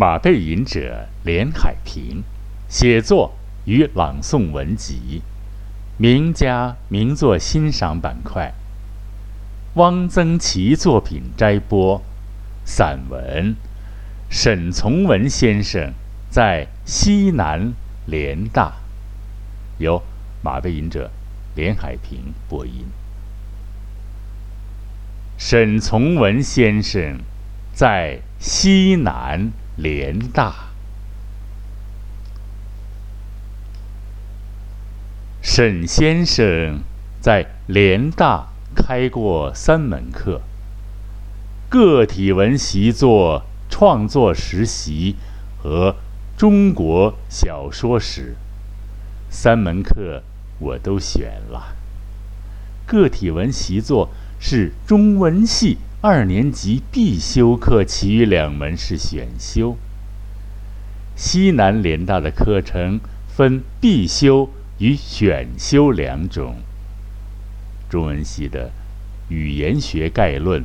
马背吟者连海平，写作与朗诵文集，名家名作欣赏板块。汪曾祺作品摘播，散文。沈从文先生在西南联大，由马背吟者连海平播音。沈从文先生在西南联大，沈先生在联大开过三门课：个体文习作、创作实习和中国小说史。三门课我都选了。个体文习作。是中文系二年级必修课，其余两门是选修。西南联大的课程分必修与选修两种。中文系的语言学概论、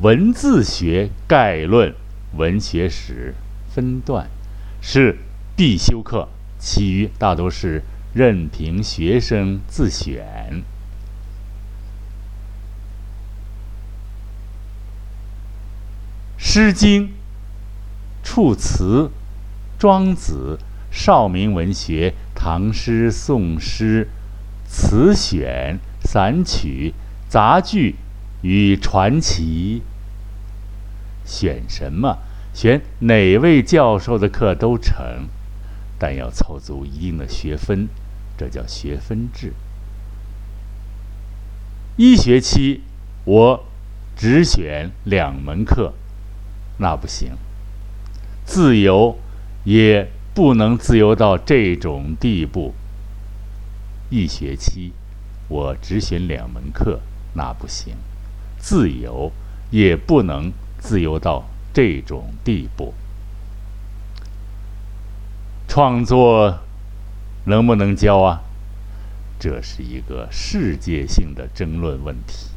文字学概论、文学史分段是必修课，其余大都是任凭学生自选。《诗经》《楚辞》《庄子》少明文学、唐诗、宋诗、词选、散曲、杂剧与传奇，选什么？选哪位教授的课都成，但要凑足一定的学分，这叫学分制。一学期我只选两门课。那不行，自由也不能自由到这种地步。一学期我只选两门课，那不行，自由也不能自由到这种地步。创作能不能教啊？这是一个世界性的争论问题。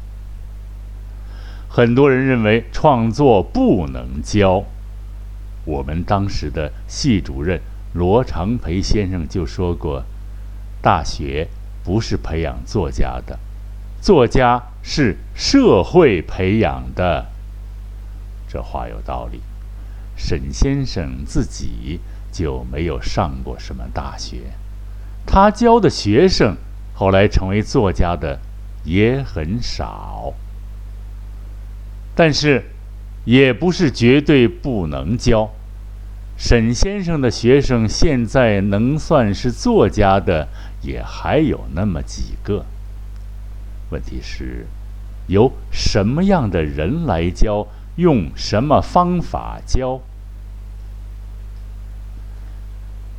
很多人认为创作不能教，我们当时的系主任罗长培先生就说过：“大学不是培养作家的，作家是社会培养的。”这话有道理。沈先生自己就没有上过什么大学，他教的学生后来成为作家的也很少。但是，也不是绝对不能教。沈先生的学生现在能算是作家的，也还有那么几个。问题是，由什么样的人来教，用什么方法教？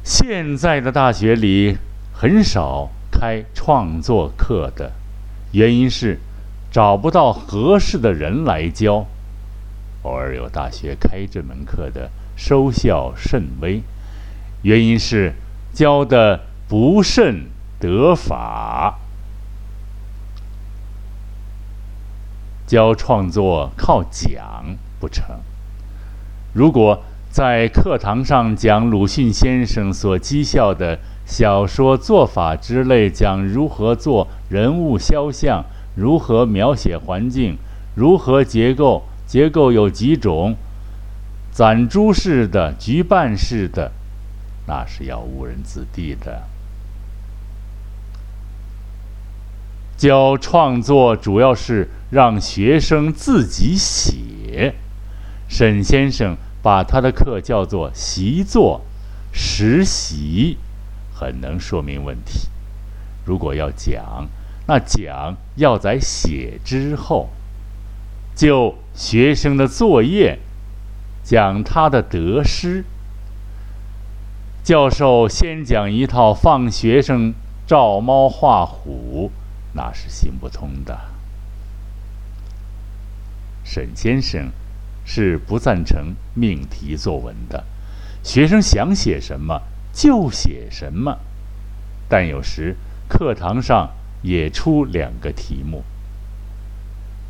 现在的大学里很少开创作课的，原因是。找不到合适的人来教，偶尔有大学开这门课的，收效甚微。原因是教的不甚得法。教创作靠讲不成。如果在课堂上讲鲁迅先生所讥笑的小说做法之类，讲如何做人物肖像。如何描写环境？如何结构？结构有几种？攒珠式的、局办式的，那是要误人子弟的。教创作主要是让学生自己写。沈先生把他的课叫做习作、实习，很能说明问题。如果要讲。那讲要在写之后，就学生的作业，讲他的得失。教授先讲一套放学生照猫画虎，那是行不通的。沈先生是不赞成命题作文的，学生想写什么就写什么，但有时课堂上。也出两个题目。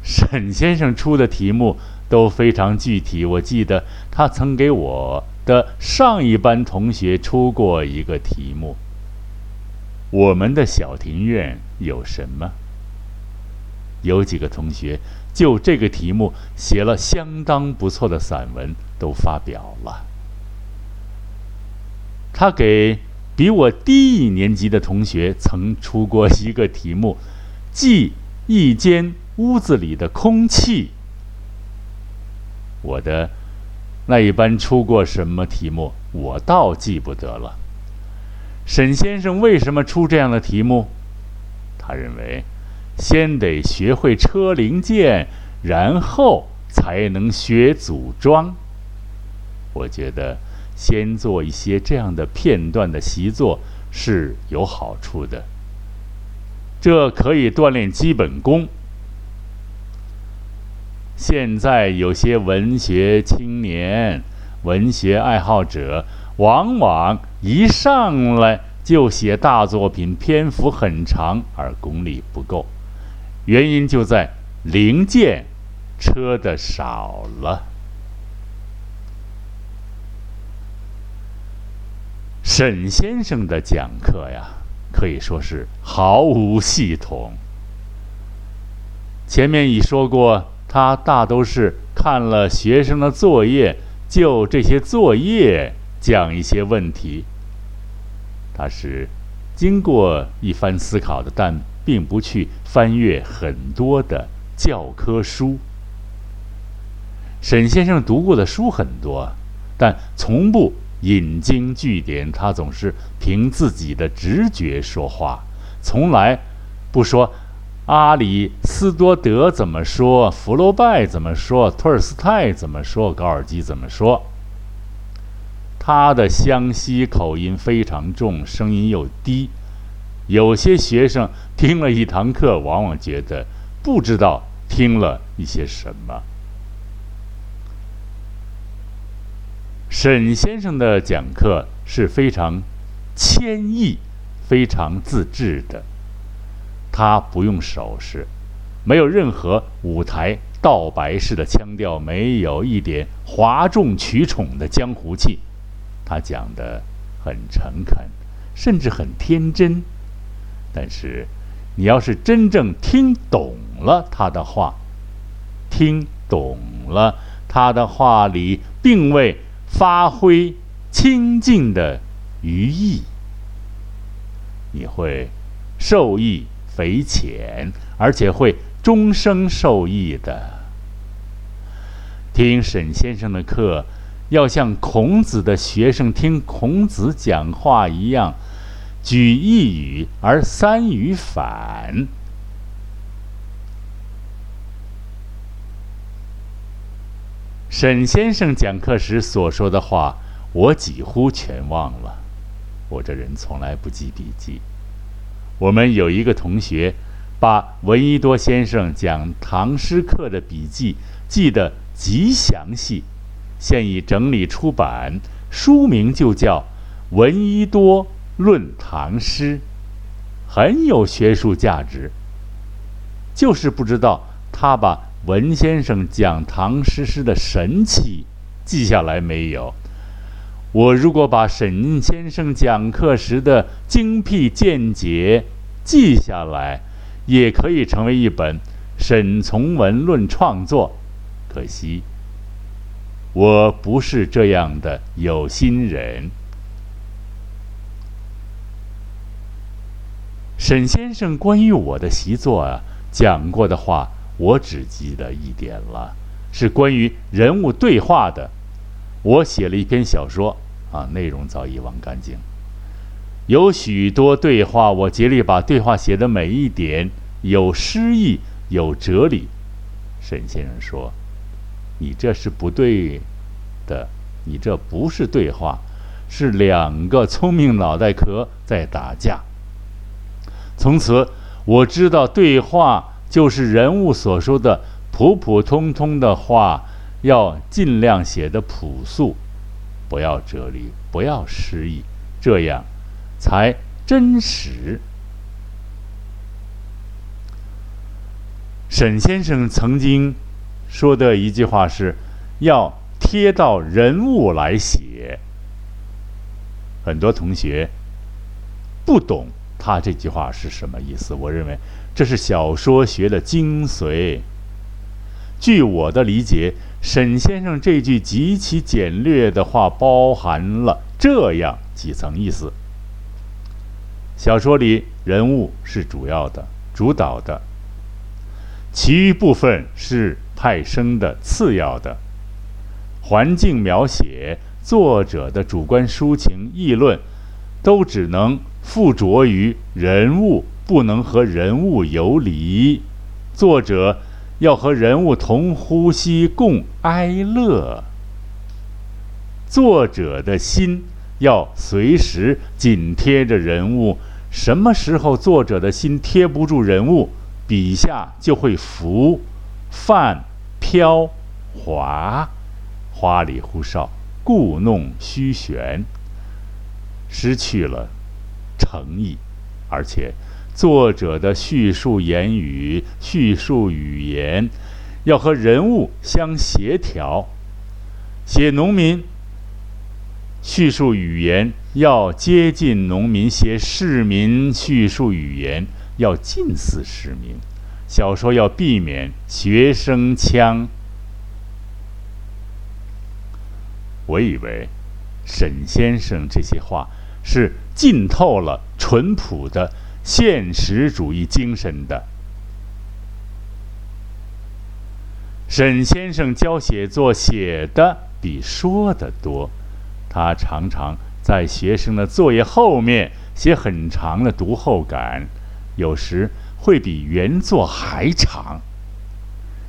沈先生出的题目都非常具体，我记得他曾给我的上一班同学出过一个题目：我们的小庭院有什么？有几个同学就这个题目写了相当不错的散文，都发表了。他给比我低一年级的同学曾出过一个题目，记一间屋子里的空气。我的那一班出过什么题目，我倒记不得了。沈先生为什么出这样的题目？他认为。先得学会车零件，然后才能学组装。我觉得先做一些这样的片段的习作是有好处的，这可以锻炼基本功。现在有些文学青年、文学爱好者，往往一上来就写大作品，篇幅很长，而功力不够。原因就在零件车的少了。沈先生的讲课呀，可以说是毫无系统。前面已说过，他大都是看了学生的作业，就这些作业讲一些问题。他是经过一番思考的，但。并不去翻阅很多的教科书。沈先生读过的书很多，但从不引经据典。他总是凭自己的直觉说话，从来不说阿里斯多德怎么说，福楼拜怎么说，托尔斯泰怎么说，高尔基怎么说。他的湘西口音非常重，声音又低。有些学生听了一堂课，往往觉得不知道听了一些什么。沈先生的讲课是非常谦抑、非常自制的，他不用手势，没有任何舞台道白式的腔调，没有一点哗众取宠的江湖气，他讲的很诚恳，甚至很天真。但是，你要是真正听懂了他的话，听懂了他的话里并未发挥清净的余意，你会受益匪浅，而且会终生受益的。听沈先生的课，要像孔子的学生听孔子讲话一样。举一语而三语反。沈先生讲课时所说的话，我几乎全忘了。我这人从来不记笔记。我们有一个同学，把闻一多先生讲唐诗课的笔记记得极详细，现已整理出版，书名就叫《闻一多》。论唐诗，很有学术价值。就是不知道他把文先生讲唐诗诗的神气记下来没有？我如果把沈先生讲课时的精辟见解记下来，也可以成为一本《沈从文论创作》。可惜，我不是这样的有心人。沈先生关于我的习作啊讲过的话，我只记得一点了，是关于人物对话的。我写了一篇小说啊，内容早已忘干净。有许多对话，我竭力把对话写的每一点有诗意、有哲理。沈先生说：“你这是不对的，你这不是对话，是两个聪明脑袋壳在打架。”从此，我知道对话就是人物所说的普普通通的话，要尽量写的朴素，不要哲理，不要诗意，这样才真实。沈先生曾经说的一句话是：要。贴到人物来写。很多同学不懂他这句话是什么意思。我认为这是小说学的精髓。据我的理解，沈先生这句极其简略的话包含了这样几层意思：小说里人物是主要的、主导的，其余部分是派生的、次要的。环境描写、作者的主观抒情、议论，都只能附着于人物，不能和人物游离。作者。要和人物同呼吸共哀乐，作者的心要随时紧贴着人物。什么时候作者的心贴不住人物，笔下就会浮、泛、飘、滑，花里胡哨、故弄虚玄，失去了诚意，而且。作者的叙述言语、叙述语言，要和人物相协调。写农民，叙述语言要接近农民；写市民，叙述语言要近似市民。小说要避免学生腔。我以为，沈先生这些话是浸透了淳朴的。现实主义精神的沈先生教写作写的比说的多，他常常在学生的作业后面写很长的读后感，有时会比原作还长。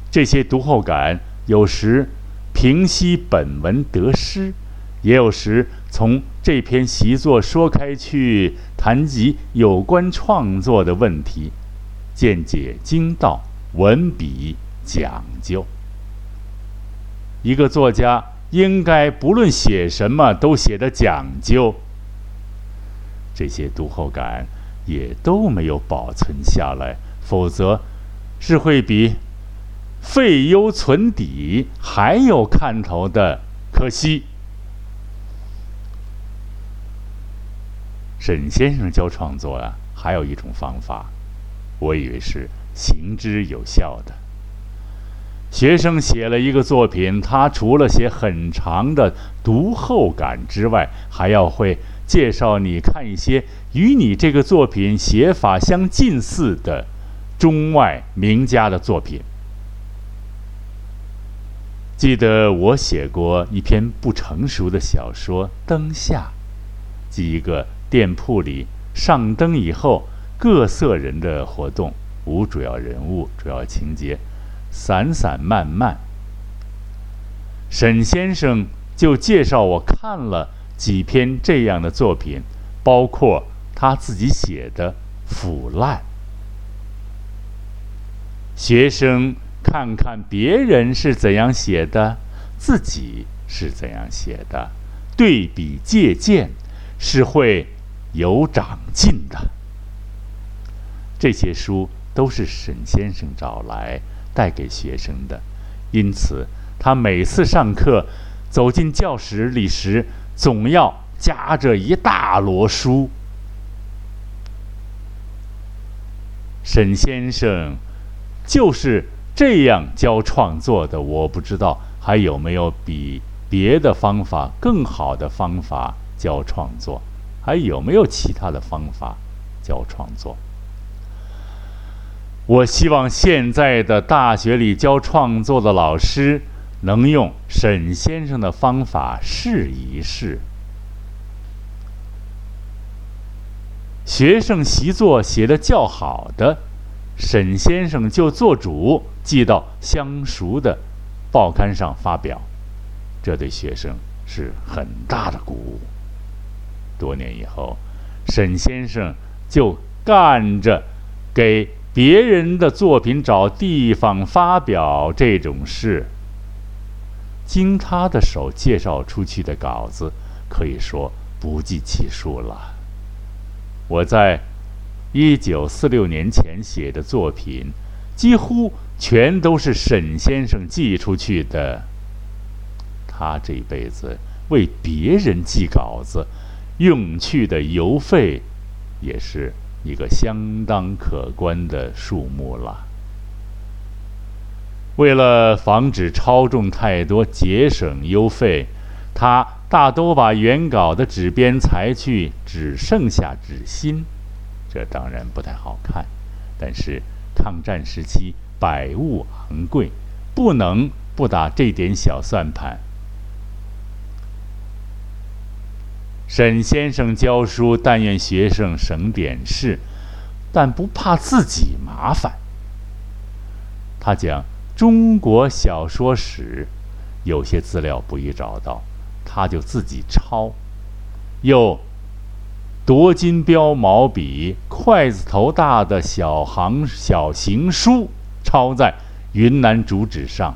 这些读后感有时平息本文得失。也有时从这篇习作说开去，谈及有关创作的问题，见解精到，文笔讲究。一个作家应该不论写什么都写得讲究。这些读后感也都没有保存下来，否则是会比废优存底还有看头的。可惜。沈先生教创作啊，还有一种方法，我以为是行之有效的。学生写了一个作品，他除了写很长的读后感之外，还要会介绍你看一些与你这个作品写法相近似的中外名家的作品。记得我写过一篇不成熟的小说《灯下》，记一个。店铺里上灯以后，各色人的活动，无主要人物、主要情节，散散漫漫。沈先生就介绍我看了几篇这样的作品，包括他自己写的《腐烂》。学生看看别人是怎样写的，自己是怎样写的，对比借鉴，是会。有长进的，这些书都是沈先生找来带给学生的，因此他每次上课走进教室里时，总要夹着一大摞书。沈先生就是这样教创作的，我不知道还有没有比别的方法更好的方法教创作。还有没有其他的方法教创作？我希望现在的大学里教创作的老师能用沈先生的方法试一试。学生习作写的较好的，沈先生就做主寄到相熟的报刊上发表，这对学生是很大的鼓舞。多年以后，沈先生就干着给别人的作品找地方发表这种事。经他的手介绍出去的稿子，可以说不计其数了。我在一九四六年前写的作品，几乎全都是沈先生寄出去的。他这辈子为别人寄稿子用去的邮费，也是一个相当可观的数目了。为了防止超重太多，节省邮费，他大都把原稿的纸边裁去，只剩下纸心。这当然不太好看，但是抗战时期百物昂贵，不能不打这点小算盘。沈先生教书，但愿学生省点事，但不怕自己麻烦。他讲。中国小说史有些资料不易找到，他就自己抄，又夺金标毛笔，筷子头大的小行小行书抄在云南竹纸上。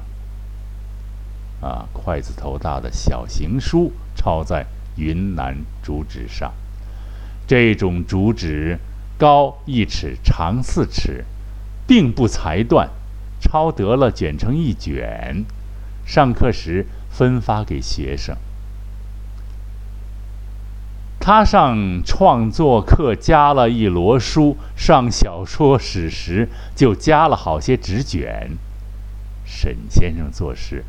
啊，筷子头大的小行书抄在云南竹纸上，这种竹纸高一尺，长四尺，并不裁断。抄得了，卷成一卷，上课时分发给学生。他上创作课加了一摞书，上小说史时就加了好些纸卷。沈先生做事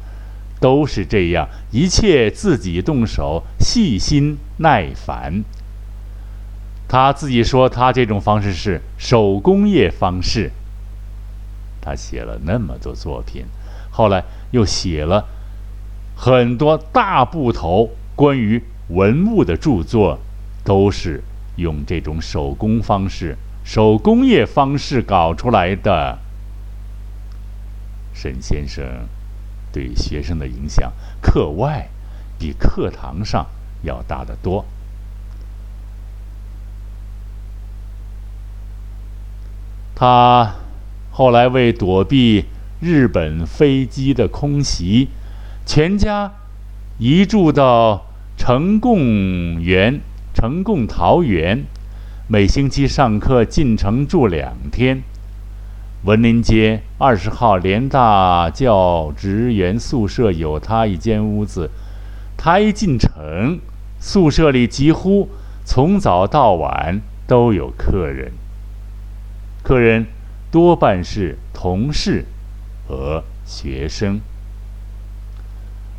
都是这样，一切自己动手，细心耐烦。他自己说，他这种方式是手工业方式。他写了那么多作品，后来又写了很多大部头关于文物的著作，都是用这种手工方式、手工业方式搞出来的。沈先生对学生的影响，课外比课堂上要大得多。他。后来为躲避日本飞机的空袭，全家移住到成贡园、成贡桃园，每星期上课进城住两天。文林街二十号联大教职员宿舍有他一间屋子，他一进城，宿舍里几乎从早到晚都有客人，客人。多半是同事和学生。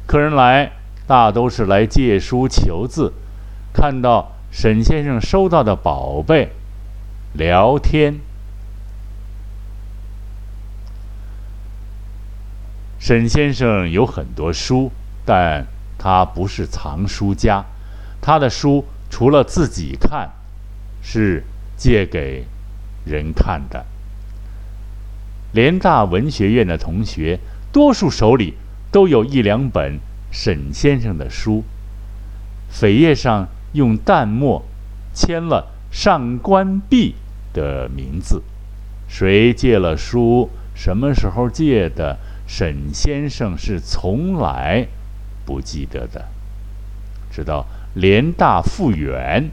客人来，大都是来借书求字，看到沈先生收到的宝贝，聊天。沈先生有很多书，但他不是藏书家，他的书除了自己看，是借给人看的。联大文学院的同学，多数手里都有一两本沈先生的书，扉页上用淡墨签了上官弼的名字。谁借了书，什么时候借的，沈先生是从来不记得的。直到联大复原，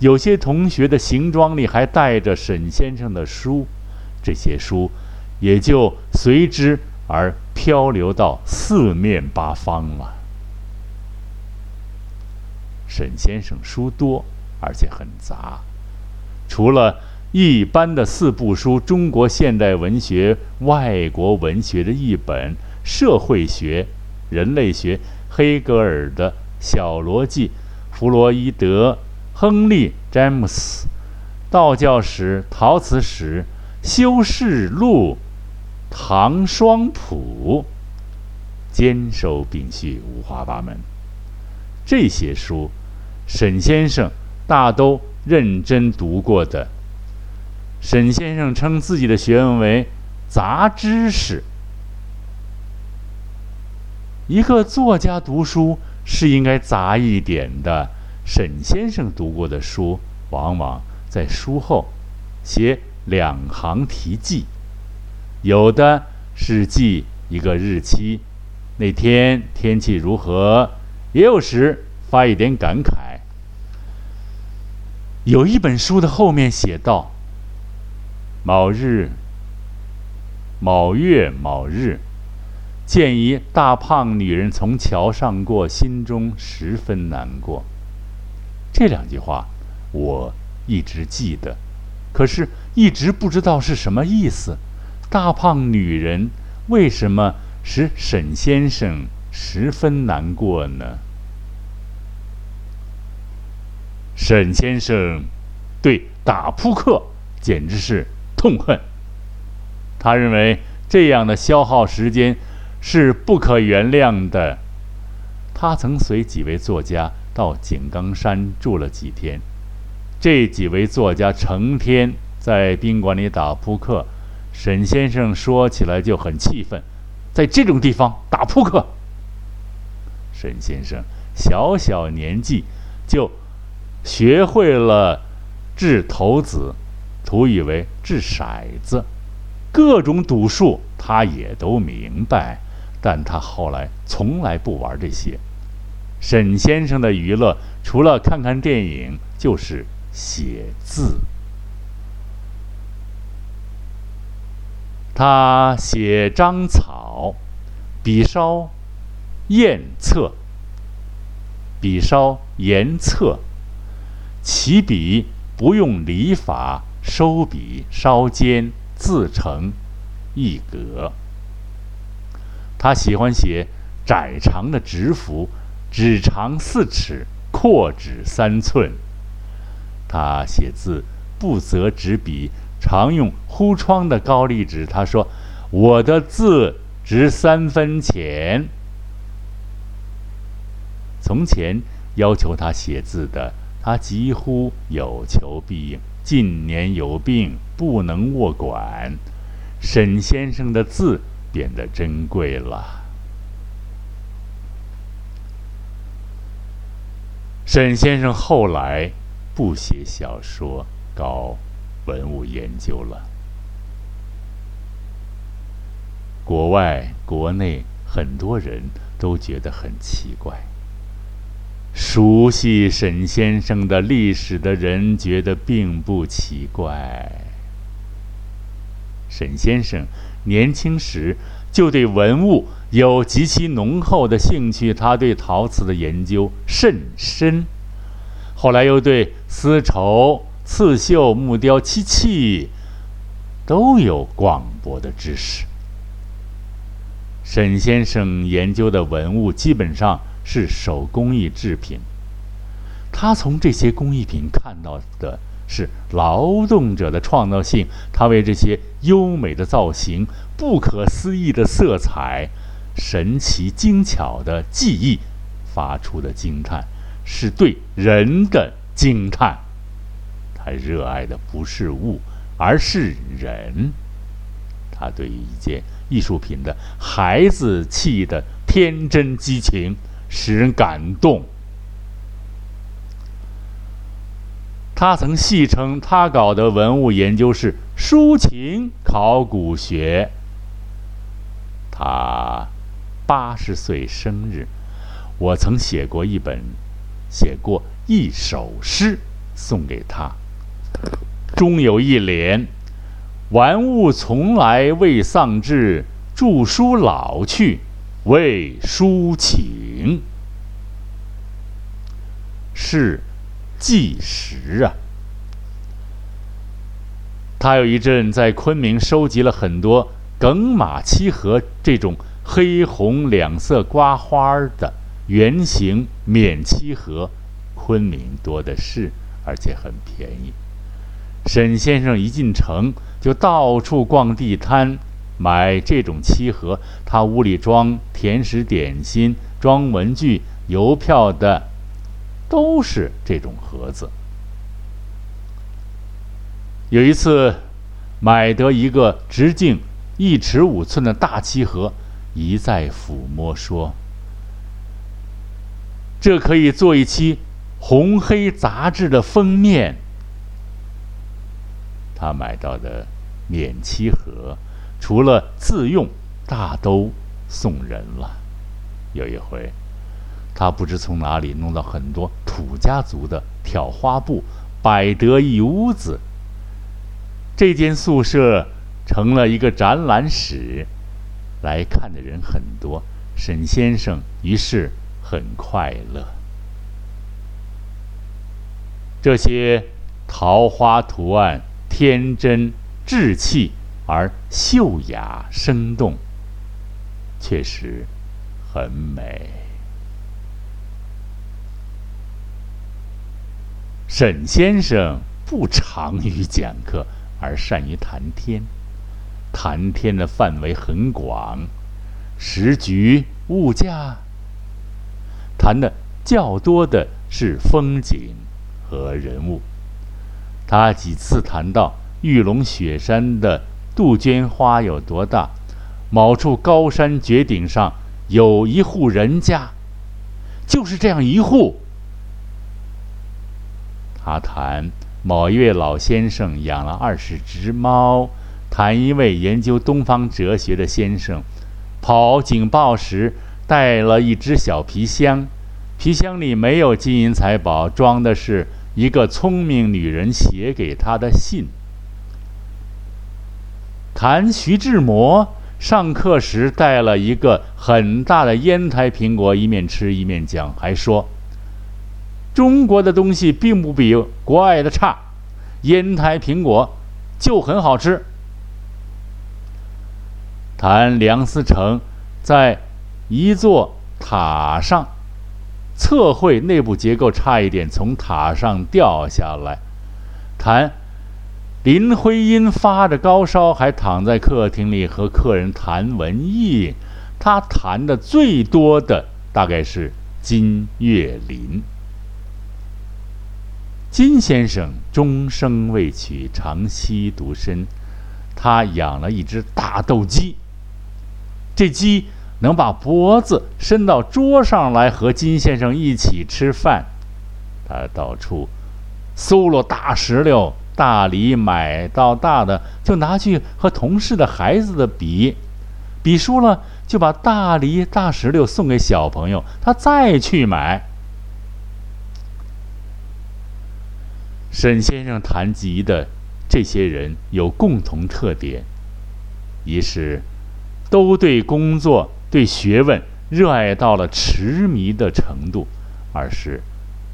有些同学的行装里还带着沈先生的书，这些书。也就随之而漂流到四面八方了。沈先生书多，而且很杂，除了一般的四部书——中国现代文学、外国文学的译本、社会学、人类学、黑格尔的小逻辑、弗洛伊德、亨利·詹姆斯、道教史、陶瓷史、修士录。唐双谱，兼收并蓄，五花八门。这些书，沈先生大都认真读过的。沈先生称自己的学问为“杂知识”。一个作家读书是应该杂一点的。沈先生读过的书，往往在书后写两行题记。有的是记一个日期，那天天气如何；也有时发一点感慨。有一本书的后面写道：“某日、某月某日，见一大胖女人从桥上过，心中十分难过。这两句话我一直记得，可是一直不知道是什么意思。大胖女人为什么使沈先生十分难过呢？沈先生对打扑克简直是痛恨，他认为这样的消耗时间。是不可原谅的。他曾随几位作家到井冈山住了几天，这几位作家成天在宾馆里打扑克。沈先生说起来就很气愤，在这种地方打扑克。沈先生小小年纪就学会了掷骰子，图以为掷骰子，各种赌术他也都明白。但他后来从来不玩这些。沈先生的娱乐除了看看电影，就是写字。他写章草，笔稍砚侧，笔稍严侧，起笔不用理法，收笔稍尖，自成一格。他喜欢写窄长的直幅，只长四尺，阔纸三寸。他写字不择纸笔，常用糊窗的高丽纸。他说：“我的字值三分钱。”从前要求他写字的，他几乎有求必应。近年有病，不能握管。沈先生的字。变得珍贵了。沈先生后来不写小说，搞文物研究了。国外、国内很多人都觉得很奇怪。熟悉沈先生的历史的人觉得并不奇怪。沈先生。年轻时就对文物有极其浓厚的兴趣，他对陶瓷的研究甚深。后来又对丝绸、刺绣、木雕、漆器都有广博的知识。沈先生研究的文物基本上是手工艺制品，他从这些工艺品看到的。是劳动者的创造性，他为这些优美的造型、不可思议的色彩、神奇精巧的技艺发出的惊叹，是对人的惊叹。他热爱的不是物，而是人。他对于一件艺术品的孩子气的天真激情，使人感动。他曾戏称他搞的文物研究是抒情考古学。他八十岁生日，我曾写过一本，写过一首诗送给他，中有一联：“玩物从来未丧志，著书老去为抒情。”是。计时啊！他有一阵在昆明收集了很多耿马漆盒这种黑红两色刮花的圆形免漆盒，昆明多的是，而且很便宜。沈先生一进城就到处逛地摊买这种漆盒，他屋里装甜食点心、装文具、邮票的。都是这种盒子。有一次，买得一个直径一尺五寸的大漆盒，一再抚摸说：“这可以做一期红黑杂志的封面。”他买到的免漆盒，除了自用，大都送人了。有一回。他不知从哪里弄到很多土家族的挑花布，摆得一屋子。这间宿舍成了一个展览室，来看的人很多，沈先生于是很快乐。这些桃花图案天真稚气而秀雅生动，确实很美。沈先生不长于讲课，而善于谈天。谈天的范围很广，时局物价，谈的较多的是风景。和人物，他几次谈到玉龙雪山的杜鹃花有多大，某处高山绝顶上有一户人家，就是这样一户。他谈某一位老先生养了二十只猫，谈一位研究东方哲学的先生，跑警报时带了一只小皮箱。皮箱里没有金银财宝，装的是一个聪明女人写给他的信。谈徐志摩上课时带了一个很大的烟台苹果，一面吃一面讲，还说中国的东西并不比国外的差，烟台苹果就很好吃。谈梁思成在一座塔上。测绘内部结构差一点，从塔上掉下来。谈林徽因发着高烧，还躺在客厅里和客人谈文艺。他谈的最多的大概是金岳霖。金先生终生未娶，长期独身。他养了一只大斗鸡。这鸡。能把脖子伸到桌上来和金先生一起吃饭，他到处搜罗大石榴、大梨，买到大的就拿去和同事的孩子的比，比输了就把大梨、大石榴送给小朋友，他再去买。沈先生谈及的这些人有共同特点，一是都对工作。对学问热爱到了痴迷的程度，二是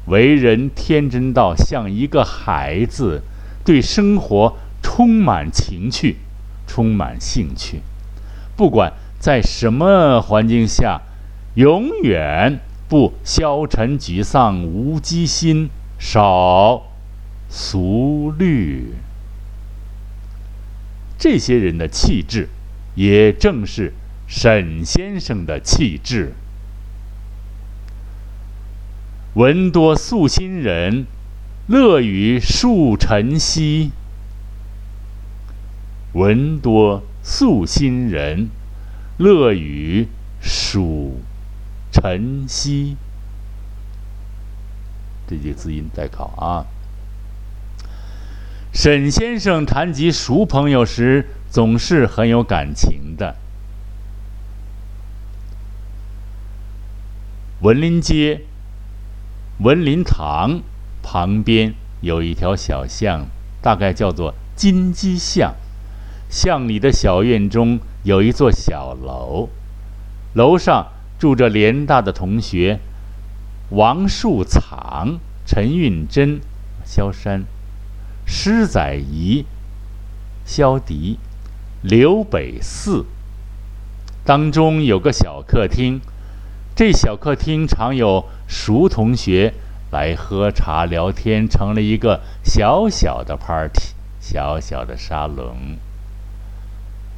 为人天真到像一个孩子，对生活充满情趣，充满兴趣，不管在什么环境下，永远不消沉沮丧，无机心，少俗虑。这些人的气质，也正是。沈先生的气质，闻多素心人，乐于述晨曦。闻多素心人，乐于数晨曦。这几个字音代考啊。沈先生谈及熟朋友时，总是很有感情的。文林街、文林堂旁边有一条小巷，大概叫做金鸡巷。巷里的小院中有一座小楼，楼上住着联大的同学王树藏、陈运珍、萧山、施载仪、萧迪、刘北四。当中有个小客厅。这小客厅常有熟同学来喝茶聊天，成了一个小小的 party，小小的沙龙。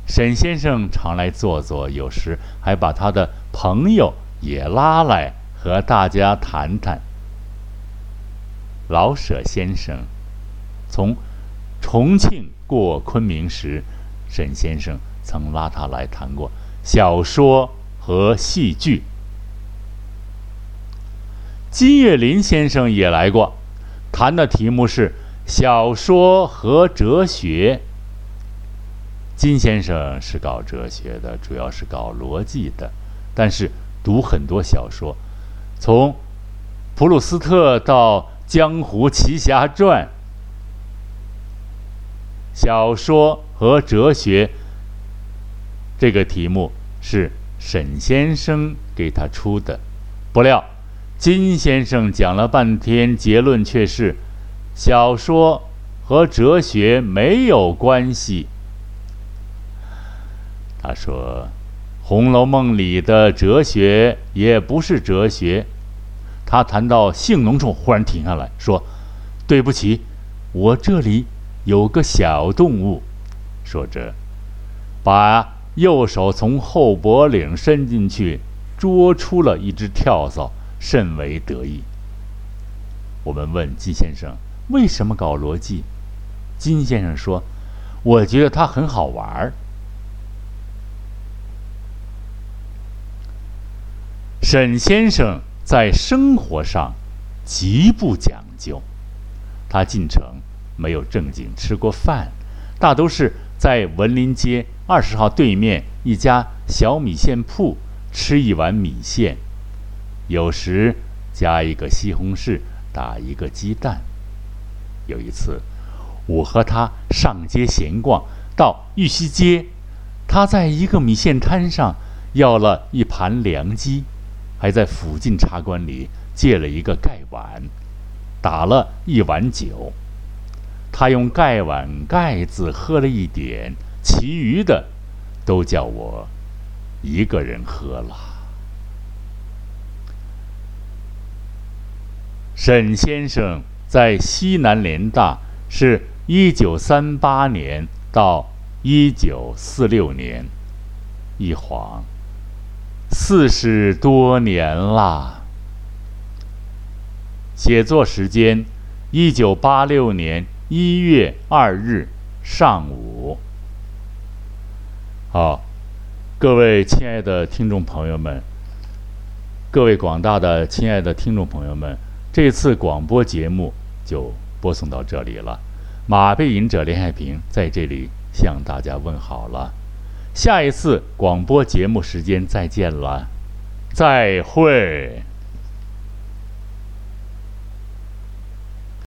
沈先生常来坐坐，有时还把他的朋友也拉来和大家谈谈。老舍先生从重庆过昆明时，沈先生曾拉他来谈过小说和戏剧。金岳霖先生也来过，谈的题目是小说和哲学。金先生是搞哲学的，主要是搞逻辑的，但是读很多小说，从普鲁斯特到《江湖奇侠传》，小说和哲学这个题目是沈先生给他出的，不料金先生讲了半天，结论却是小说和哲学没有关系。他说，《红楼梦》里的哲学也不是哲学。他谈到性浓重，忽然停下来说：“对不起，我这里有个小动物。”说着，把右手从后脖领伸进去，捉出了一只跳蚤，甚为得意。我们问金先生为什么搞逻辑，金先生说：“我觉得它很好玩儿。”沈先生。在生活上极不讲究，他进城没有正经吃过饭，大都是在文林街二十号对面一家小米线铺吃一碗米线，有时加一个西红柿，打一个鸡蛋。有一次，我和他上街闲逛，到玉溪街，他在一个米线摊上要了一盘凉鸡。还在附近茶馆里借了一个盖碗，打了一碗酒。他用盖碗盖子喝了一点，其余的都叫我一个人喝了。沈先生在西南联大是一九三八年到一九四六年，一晃。四十多年啦。写作时间：一九八六年一月二日上午。好，各位亲爱的听众朋友们，各位广大的亲爱的听众朋友们，这次广播节目就播送到这里了。马背影者林海平在这里向大家问好了。下一次广播节目时间再见了，再会。